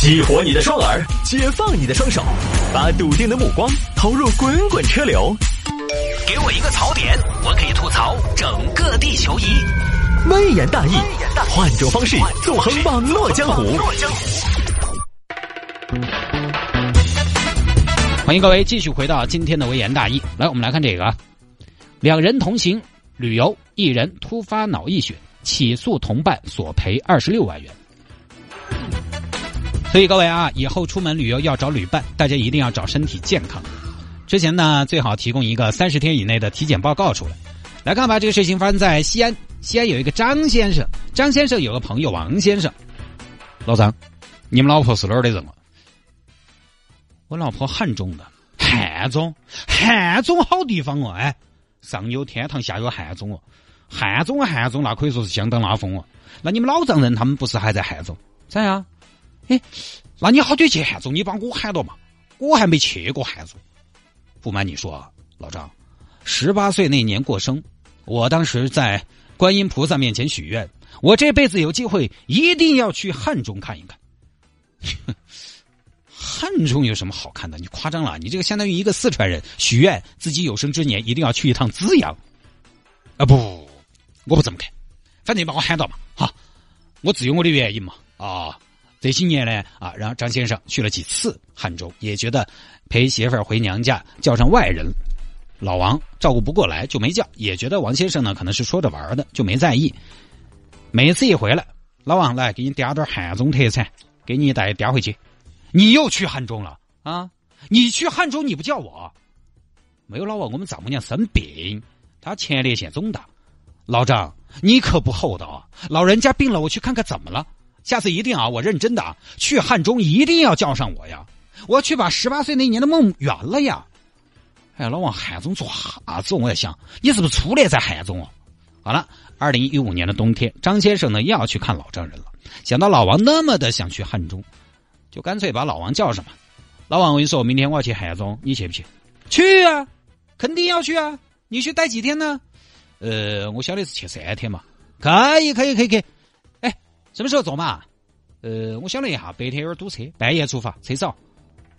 激活你的双耳，解放你的双手，把笃定的目光投入滚滚车流。给我一个槽点，我可以吐槽整个地球仪。微言大义，换种方式纵横网络江湖。欢迎各位继续回到今天的微言大义。来，我们来看这个：两人同行旅游，一人突发脑溢血，起诉同伴索赔二十六万元。所以各位啊，以后出门旅游要找旅伴，大家一定要找身体健康。之前呢，最好提供一个三十天以内的体检报告出来。来看吧，这个事情发生在西安。西安有一个张先生，张先生有个朋友王先生。老张，你们老婆是哪儿的人啊？我老婆汉中的，汉中，汉中好地方哦，哎，上有天堂，下有汉中哦。汉中汉中那可以说是相当拉风哦。那你们老丈人他们不是还在汉中？咋样？哎，那你好久去汉中？你把我喊到嘛？我还没去过汉中。不瞒你说，老张，十八岁那年过生，我当时在观音菩萨面前许愿，我这辈子有机会一定要去汉中看一看。汉中有什么好看的？你夸张了！你这个相当于一个四川人许愿自己有生之年一定要去一趟资阳。啊不，我不这么看，反正你把我喊到嘛，哈，我自有我的原因嘛，啊。这些年呢，啊，让张先生去了几次汉中，也觉得陪媳妇儿回娘家叫上外人，老王照顾不过来就没叫，也觉得王先生呢可能是说着玩的，就没在意。每次一回来，老王来给你嗲点汉中特产，给你带嗲回去。你又去汉中了啊？你去汉中你不叫我？没有老王，我们丈母娘生病，她前列腺肿大。老张，你可不厚道啊！老人家病了，我去看看怎么了。下次一定啊！我认真的啊去汉中，一定要叫上我呀！我要去把十八岁那年的梦圆了呀！哎，老王，汉中做啥子？我在想，你是不是初恋在汉中哦？好了，二零一五年的冬天，张先生呢又要去看老丈人了。想到老王那么的想去汉中，就干脆把老王叫上吧。老王，我跟你说，明天我要去汉中，你去不去？去啊，肯定要去啊！你去待几天呢？呃，我晓得是去三天嘛。可以，可以，可以，可以。什么时候走嘛？呃，我想了一下，白天有点堵车，半夜出发，车少。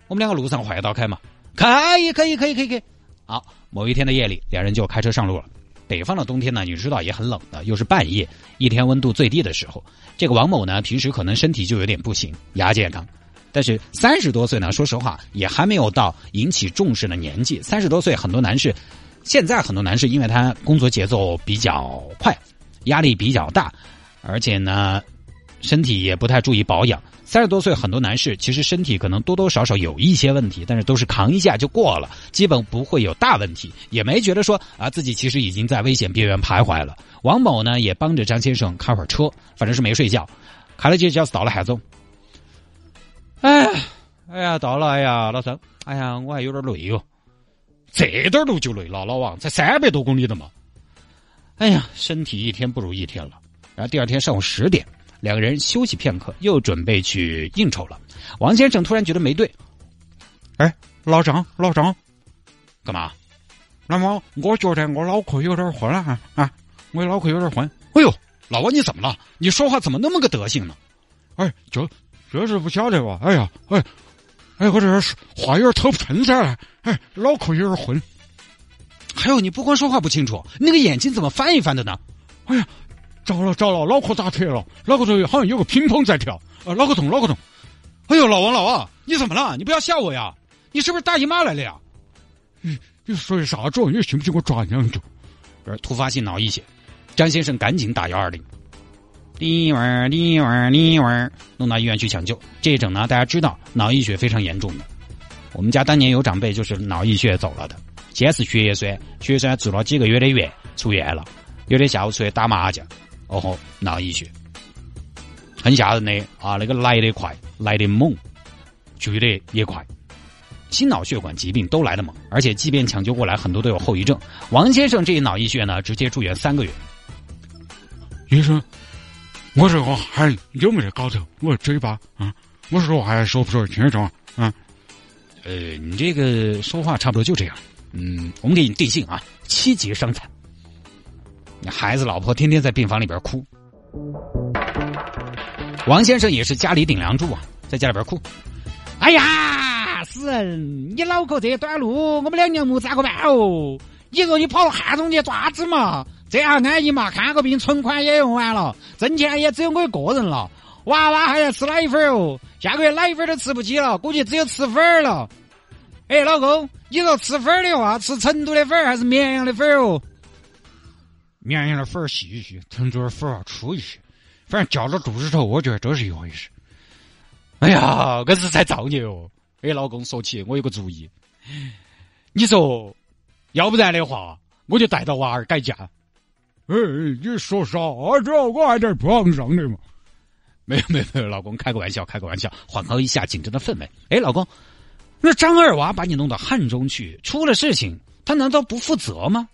我们两个路上换道开嘛？可以，可以，可以，可以，可以。好，某一天的夜里，两人就开车上路了。北方的冬天呢，你知道也很冷的，又是半夜，一天温度最低的时候。这个王某呢，平时可能身体就有点不行，亚健康。但是三十多岁呢，说实话也还没有到引起重视的年纪。三十多岁，很多男士，现在很多男士，因为他工作节奏比较快，压力比较大，而且呢。身体也不太注意保养，三十多岁很多男士其实身体可能多多少少有一些问题，但是都是扛一下就过了，基本不会有大问题，也没觉得说啊自己其实已经在危险边缘徘徊了。王某呢也帮着张先生开会儿车，反正是没睡觉，开了几小时到了海中。哎，哎呀到了，哎呀老张，哎呀我还有点累哟，这点路就累了，老王才三百多公里的嘛。哎呀，身体一天不如一天了。然后第二天上午十点。两个人休息片刻，又准备去应酬了。王先生突然觉得没对，哎，老张，老张，干嘛？那么我觉得我脑壳有点昏啊啊！我脑壳有点昏。哎呦，老王你怎么了？你说话怎么那么个德行呢？哎，就就是不晓得吧？哎呀，哎，哎，我这是话有点透不顺噻。哎，脑壳有点昏。还有，你不光说话不清楚，那个眼睛怎么翻一翻的呢？哎呀！着了着了，脑壳砸特了，脑壳头好像有个乒乓在跳，啊，脑壳痛脑壳痛。哎呦，老王老王，你怎么了？你不要吓我呀！你是不是大姨妈来了呀？你你说的啥子？你信不信我抓你两脚？突发性脑溢血，张先生赶紧打幺二零，滴儿滴儿滴儿，弄到医院去抢救。这一整呢，大家知道脑溢血非常严重的。我们家当年有长辈就是脑溢血走了的，先是血栓，血栓住了几个月的院，出院了，有的下午出去打麻将。哦吼，脑溢血，很吓人的啊！那个来得快，来得猛，去得也快。心脑血管疾病都来得猛，而且即便抢救过来，很多都有后遗症。王先生这一脑溢血呢，直接住院三个月。医生，我这个还有没得搞头？我嘴巴啊，我说话还说不说得清楚啊？啊，呃，你这个说话差不多就这样。嗯，我们给你定性啊，七级伤残。孩子、老婆天天在病房里边哭。王先生也是家里顶梁柱啊，在家里边哭。哎呀，死人！你脑壳这短路，我们两娘母咋个办哦？你说你跑到汉中去抓子嘛？这样安逸嘛？看个病，存款也用完了，挣钱也只有我一个人了，娃娃还要吃奶粉哦，下个月奶粉都吃不起了，估计只有吃粉儿了。哎，老公，你说吃粉儿的话，吃成都的粉儿还是绵阳的粉儿哦？绵阳的粉儿细一些，成都的粉要粗一些，反正叫到肚子头，我觉得都是一回事。哎呀，这是在造孽哦！哎，老公，说起我有个主意，你说，要不然的话，我就带着娃儿改嫁。哎，你说啥子？我还在床上的嘛？没有没有没有，老公开个玩笑，开个玩笑，缓和一下紧张的氛围。哎，老公，那张二娃把你弄到汉中去，出了事情，他难道不负责吗？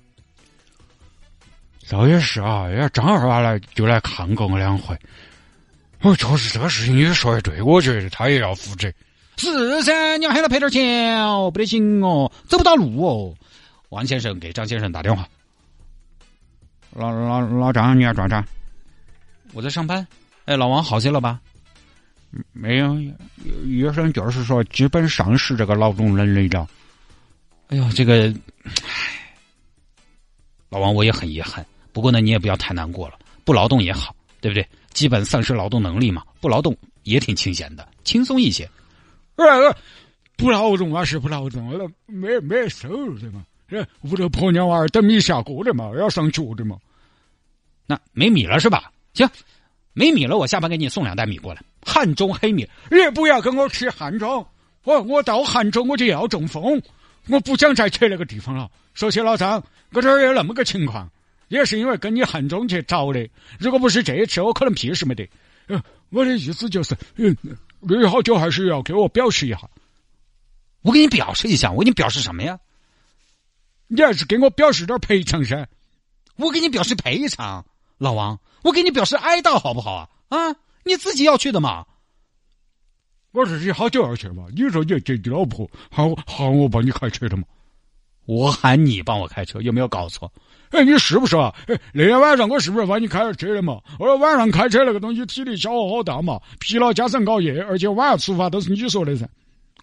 倒也是啊，人家张二娃来就来看过我两回。哦，确实这个事情你说的对，我觉得他也要负责。是噻，你要喊他赔点钱哦，不得行哦，走不到路哦。王先生给张先生打电话。老老老张，你要转账？我在上班。哎，老王好些了吧？没有，医生就是说基本丧失这个劳动能力了。哎呦，这个，唉，老王我也很遗憾。不过呢，你也不要太难过了，不劳动也好，对不对？基本丧失劳动能力嘛，不劳动也挺清闲的，轻松一些。呃，不劳动啊是不劳动，那没没收入的嘛。屋头婆娘娃儿等米下锅的嘛，要上学的嘛。那没米了是吧？行，没米了，我下班给你送两袋米过来。汉中黑米，你不要跟我去汉中，我我到汉中我就要中风，我不想再去那个地方了。说起老张，我这儿有那么个情况。也是因为跟你汉中去找的，如果不是这一次，我可能屁事没得。我的意思就是，嗯，你好久还是要给我表示一下。我给你表示一下，我给你表示什么呀？你还是给我表示点赔偿噻。我给你表示赔偿，老王，我给你表示哀悼，好不好啊？啊，你自己要去的嘛。我说你好久要去嘛？你说你接你老婆喊我喊我帮你开车的嘛？我喊你帮我开车，有没有搞错？哎，你是不是啊？哎，那天晚上我是不是帮你开了车的嘛？我说晚上开车那个东西体力消耗好大嘛，疲劳加上熬夜，而且晚上出发都是你说的噻。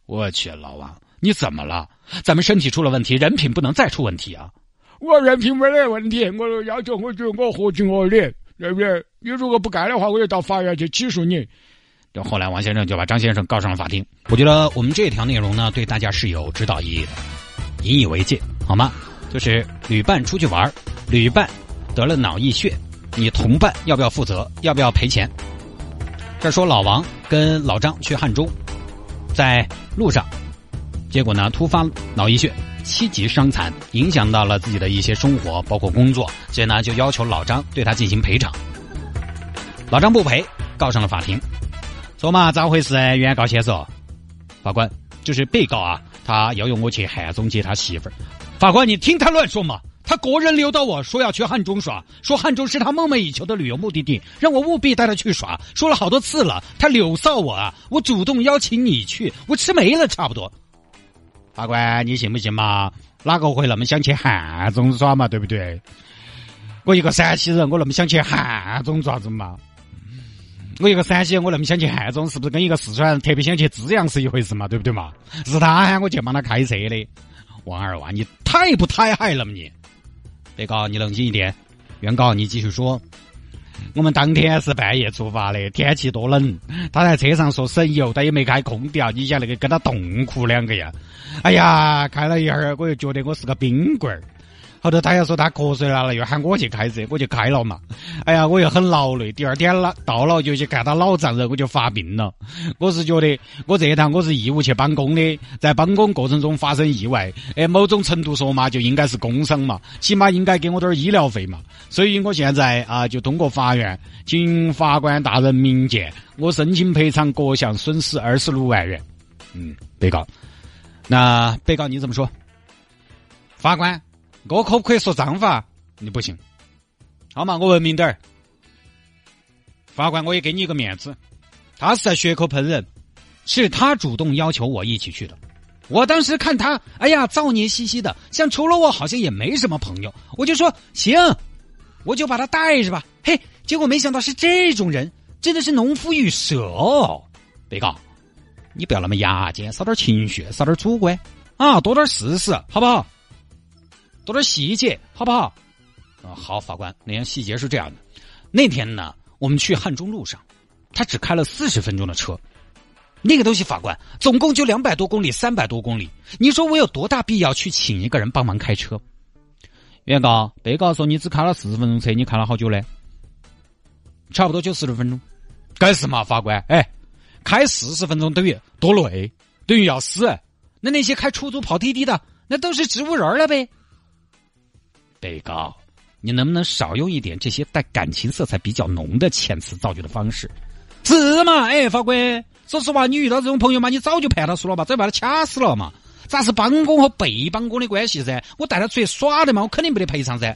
我去，老王，你怎么了？咱们身体出了问题，人品不能再出问题啊！我人品没得问题，我要求我就我合情合理，对不对？你如果不干的话，我就到法院去起诉你。这后来王先生就把张先生告上了法庭。我觉得我们这条内容呢，对大家是有指导意义的。引以为戒，好吗？就是旅伴出去玩旅伴得了脑溢血，你同伴要不要负责？要不要赔钱？这说老王跟老张去汉中，在路上，结果呢突发脑溢血，七级伤残，影响到了自己的一些生活，包括工作，所以呢就要求老张对他进行赔偿。老张不赔，告上了法庭。说嘛，咋回事？原告先说，法官就是被告啊。他要用我去汉中接他媳妇儿，法官，你听他乱说嘛！他个人溜到我说要去汉中耍，说汉中是他梦寐以求的旅游目的地，让我务必带他去耍，说了好多次了。他柳臊我啊！我主动邀请你去，我吃没了差不多。法官，你信不信嘛？哪个会那么想去汉中耍嘛？对不对？我一个陕西人，我那么想去汉中爪子嘛？我一个陕西，我那么想去汉中，是不是跟一个四川人特别想去资阳是一回事嘛？对不对嘛？是他喊我去帮他开车的，王二娃，你太不太害了嘛你？被告，你冷静一点。原告，你继续说。我们当天是半夜出发的，天气多冷，他在车上说省油，但也没开空调。你想那个跟他冻哭两个呀？哎呀，开了一会儿，我又觉得我是个冰棍儿。后头他又说他瞌睡来了，又喊我去开车，我就开了嘛。哎呀，我又很劳累。第二天了到了就去看他老丈人，我就发病了。我是觉得我这一趟我是义务去帮工的，在帮工过程中发生意外，哎，某种程度说嘛，就应该是工伤嘛，起码应该给我点医疗费嘛。所以我现在啊，就通过法院，请法官大人明鉴，我申请赔偿各项损失二十六万元。嗯，被告，那被告你怎么说？法官。我可不可以说脏话？你不行，好嘛，我文明点儿。法官，我也给你一个面子，他是在血口喷人，是他主动要求我一起去的。我当时看他，哎呀，造孽兮兮的，像除了我好像也没什么朋友，我就说行，我就把他带着吧。嘿，结果没想到是这种人，真的是农夫与蛇哦。被告，你不要那么牙尖，少点情绪，少点主观啊，多点事实，好不好？多点细节，好不好？啊，好，法官，那天细节是这样的，那天呢，我们去汉中路上，他只开了四十分钟的车，那个东西，法官，总共就两百多公里，三百多公里，你说我有多大必要去请一个人帮忙开车？原告，被告说你只开了四十分钟车，你开了好久嘞？差不多就四十分钟，该死嘛，法官？哎，开四十分钟等于多累，等于要死。那那些开出租跑滴滴的，那都是植物人了呗？被告，你能不能少用一点这些带感情色彩比较浓的遣词造句的方式？是嘛？哎，法官，说实话，你遇到这种朋友嘛，你早就判他输了吧，早把他掐死了嘛。咋是帮工和被帮工的关系噻？我带他出去耍的嘛，我肯定不得赔偿噻。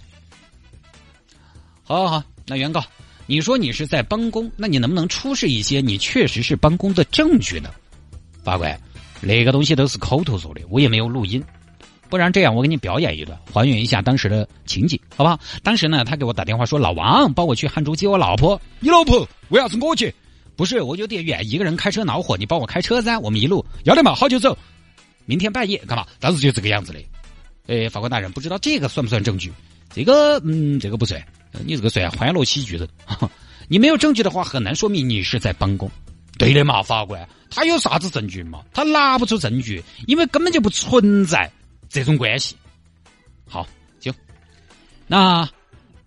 好，好，好，那原告，你说你是在帮工，那你能不能出示一些你确实是帮工的证据呢？法官，那个东西都是口头说的，我也没有录音。不然这样，我给你表演一段，还原一下当时的情景，好不好？当时呢，他给我打电话说：“老王，帮我去汉中接我老婆。”你老婆为啥子我去？不是，我有点远，一个人开车恼火，你帮我开车噻。我们一路要得嘛，好久走。明天半夜干嘛？当时就这个样子的。哎，法官大人，不知道这个算不算证据？这个，嗯，这个不算。你这个算欢乐喜剧人。你没有证据的话，很难说明你是在帮工。对的嘛，法官，他有啥子证据嘛？他拿不出证据，因为根本就不存在。这种关系，好，行。那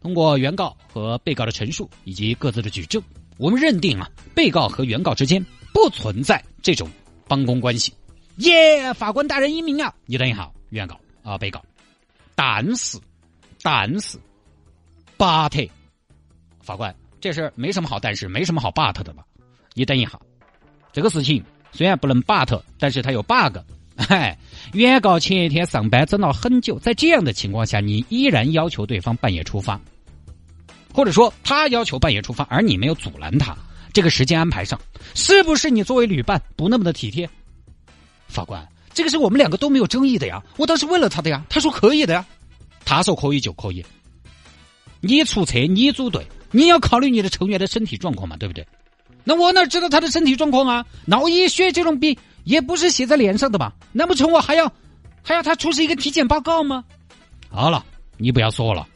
通过原告和被告的陈述以及各自的举证，我们认定啊，被告和原告之间不存在这种帮工关系。耶，法官大人英明啊！你等一下，原告啊，被告。但是，但是，but，法官，这事没什么好，但是没什么好 but 的吧？你等一下，这个事情虽然不能 but，但是它有 bug。嗨，原告前一天上班整了很久，在这样的情况下，你依然要求对方半夜出发，或者说他要求半夜出发，而你没有阻拦他，这个时间安排上，是不是你作为旅伴不那么的体贴？法官，这个是我们两个都没有争议的呀，我倒是问了他的呀，他说可以的呀，他说可以就可以。你出车，你组队，你要考虑你的成员的身体状况嘛，对不对？那我哪知道他的身体状况啊？脑溢血这种病。也不是写在脸上的吧？难不成我还要还要他出示一个体检报告吗？好了，你不要说了。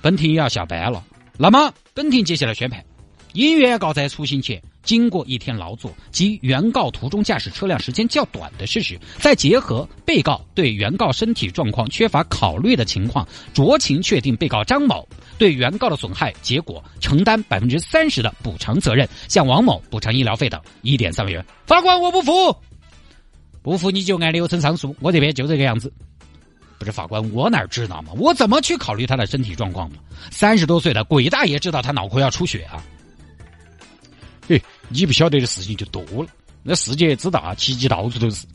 本庭也要下班了，那么本庭接下来宣判：因原告在出行前经过一天劳作及原告途中驾驶车辆时间较短的事实，再结合被告对原告身体状况缺乏考虑的情况，酌情确定被告张某。对原告的损害结果承担百分之三十的补偿责任，向王某补偿医疗费等一点三万元。法官，我不服，不服你就按流程上诉。我这边就这个样子。不是法官，我哪知道嘛？我怎么去考虑他的身体状况嘛？三十多岁的鬼大爷知道他脑壳要出血啊？嘿，你不晓得的事情就多了。那世界之大，奇迹到处都是。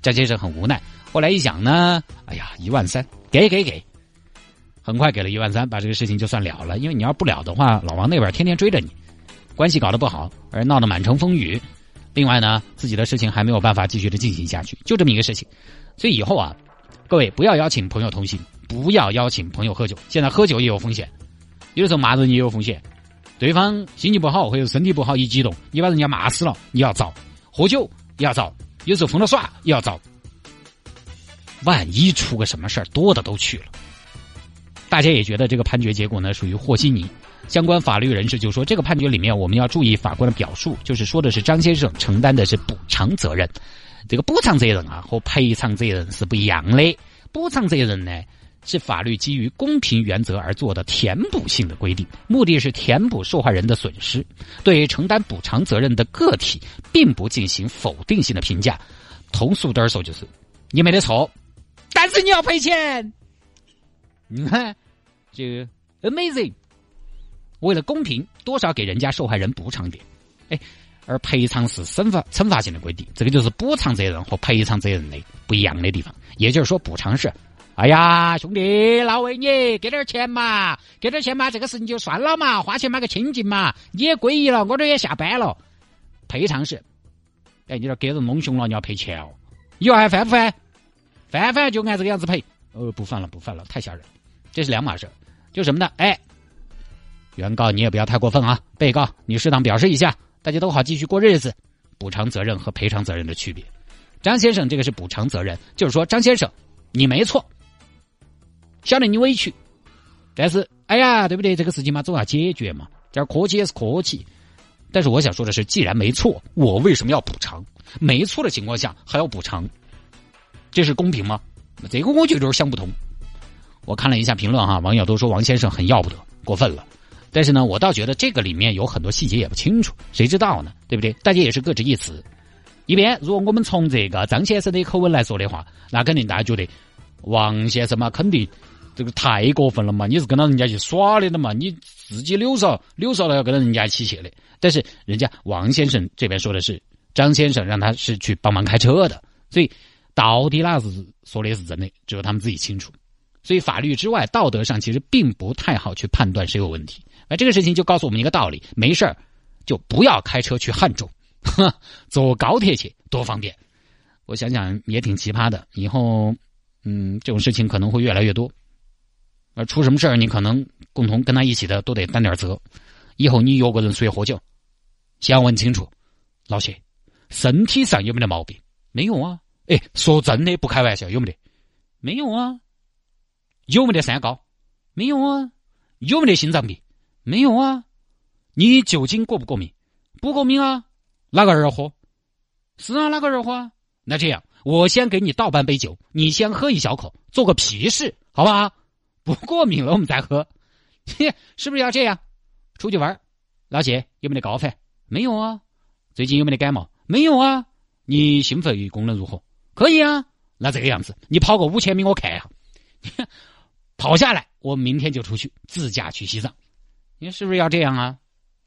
张先生很无奈。后来一想呢，哎呀，一万三，给给给。很快给了一万三，把这个事情就算了了。因为你要不了的话，老王那边天天追着你，关系搞得不好，而闹得满城风雨。另外呢，自己的事情还没有办法继续的进行下去，就这么一个事情。所以以后啊，各位不要邀请朋友同行，不要邀请朋友喝酒。现在喝酒也有风险，有的时候骂人也有风险。对方心情不好或者身体不好一激动，你把人家骂死了，你要遭。喝酒也要遭，有时候疯了耍也要遭。万一出个什么事儿，多的都去了。大家也觉得这个判决结果呢属于和稀泥，相关法律人士就说这个判决里面我们要注意法官的表述，就是说的是张先生承担的是补偿责任，这个补偿责任啊和赔偿责任是不一样的。补偿责任呢是法律基于公平原则而做的填补性的规定，目的是填补受害人的损失，对承担补偿责任的个体并不进行否定性的评价。通俗点说就是你没得错，但是你要赔钱。你看，就 amazing，为了公平，多少给人家受害人补偿点，哎，而赔偿是惩罚惩罚性的规定，这个就是补偿责任和赔偿责任的不一样的地方。也就是说，补偿是，哎呀，兄弟，老为你给点钱嘛，给点钱嘛，这个事情就算了嘛，花钱买个清净嘛，你也归一了，我这也下班了。赔偿是，哎，你这给人弄凶了，你要赔钱哦，以后还犯不犯？犯犯就按这个样子赔。呃，不犯了，不犯了，太吓人。这是两码事，就什么呢？哎，原告你也不要太过分啊！被告你适当表示一下，大家都好继续过日子。补偿责任和赔偿责任的区别，张先生这个是补偿责任，就是说张先生你没错，晓得你委屈，但是哎呀，对不对？这个事情嘛，总要解决嘛，这儿客气也是客气。但是我想说的是，既然没错，我为什么要补偿？没错的情况下还要补偿，这是公平吗？这个我觉得就是想不通。我看了一下评论哈，网友都说王先生很要不得，过分了。但是呢，我倒觉得这个里面有很多细节也不清楚，谁知道呢？对不对？大家也是各执一词。一边，如果我们从这个张先生的口吻来说的话，那肯定大家觉得王先生嘛，肯定这个太过分了嘛，你是跟到人家去耍的了嘛，你自己柳少柳少了要跟到人家一起去的。但是人家王先生这边说的是张先生让他是去帮忙开车的，所以到底哪是说的是真的，只有他们自己清楚。所以法律之外，道德上其实并不太好去判断谁有问题。那这个事情就告诉我们一个道理：没事儿就不要开车去汉中，坐高铁去多方便。我想想也挺奇葩的。以后，嗯，这种事情可能会越来越多。出什么事儿，你可能共同跟他一起的都得担点责。以后你约个人出去喝酒，先问清楚，老谢身体上有没得毛病？没有啊。哎，说真的，不开玩笑，有没得？没有啊。有没得三高？没有啊。有没得心脏病？没有啊，你酒精过不过敏？不过敏啊，哪个人喝？是啊，哪个人喝？那这样，我先给你倒半杯酒，你先喝一小口，做个皮试，好不好？不过敏了我们再喝，是不是要这样？出去玩，老谢有没得高反？没有啊。最近有没得感冒？没有啊。你心肺功能如何？可以啊。那这个样子，你跑个五千米我看一下，跑下来，我明天就出去自驾去西藏。你是不是要这样啊？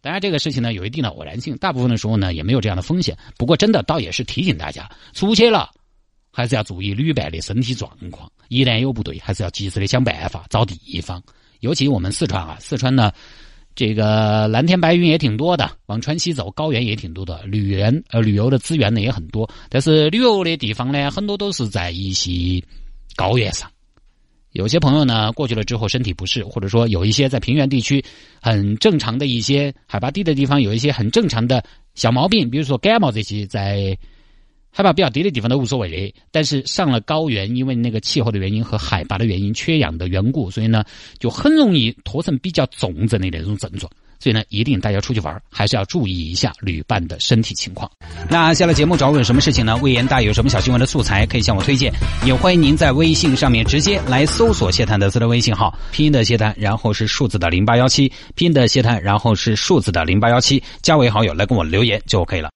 当然，这个事情呢有一定的偶然性，大部分的时候呢也没有这样的风险。不过，真的倒也是提醒大家，出去了还是要注意旅伴的身体状况，一旦有不对，还是要及时的想办法找地方。尤其我们四川啊，四川呢这个蓝天白云也挺多的，往川西走，高原也挺多的，旅游呃旅游的资源呢也很多。但是旅游的地方呢，很多都是在一些高原上。有些朋友呢过去了之后身体不适，或者说有一些在平原地区很正常的一些海拔低的地方有一些很正常的小毛病，比如说感冒这些，在海拔比较低的地方都无所谓的。但是上了高原，因为那个气候的原因和海拔的原因、缺氧的缘故，所以呢就很容易拖成比较重症的那种症状。所以呢，一定大家出去玩还是要注意一下旅伴的身体情况。那下了节目找我有什么事情呢？魏延大有什么小新闻的素材可以向我推荐，也欢迎您在微信上面直接来搜索谢探的私人微信号，拼音的谢探，然后是数字的零八幺七，拼音的谢探，然后是数字的零八幺七，加为好友来跟我留言就 OK 了。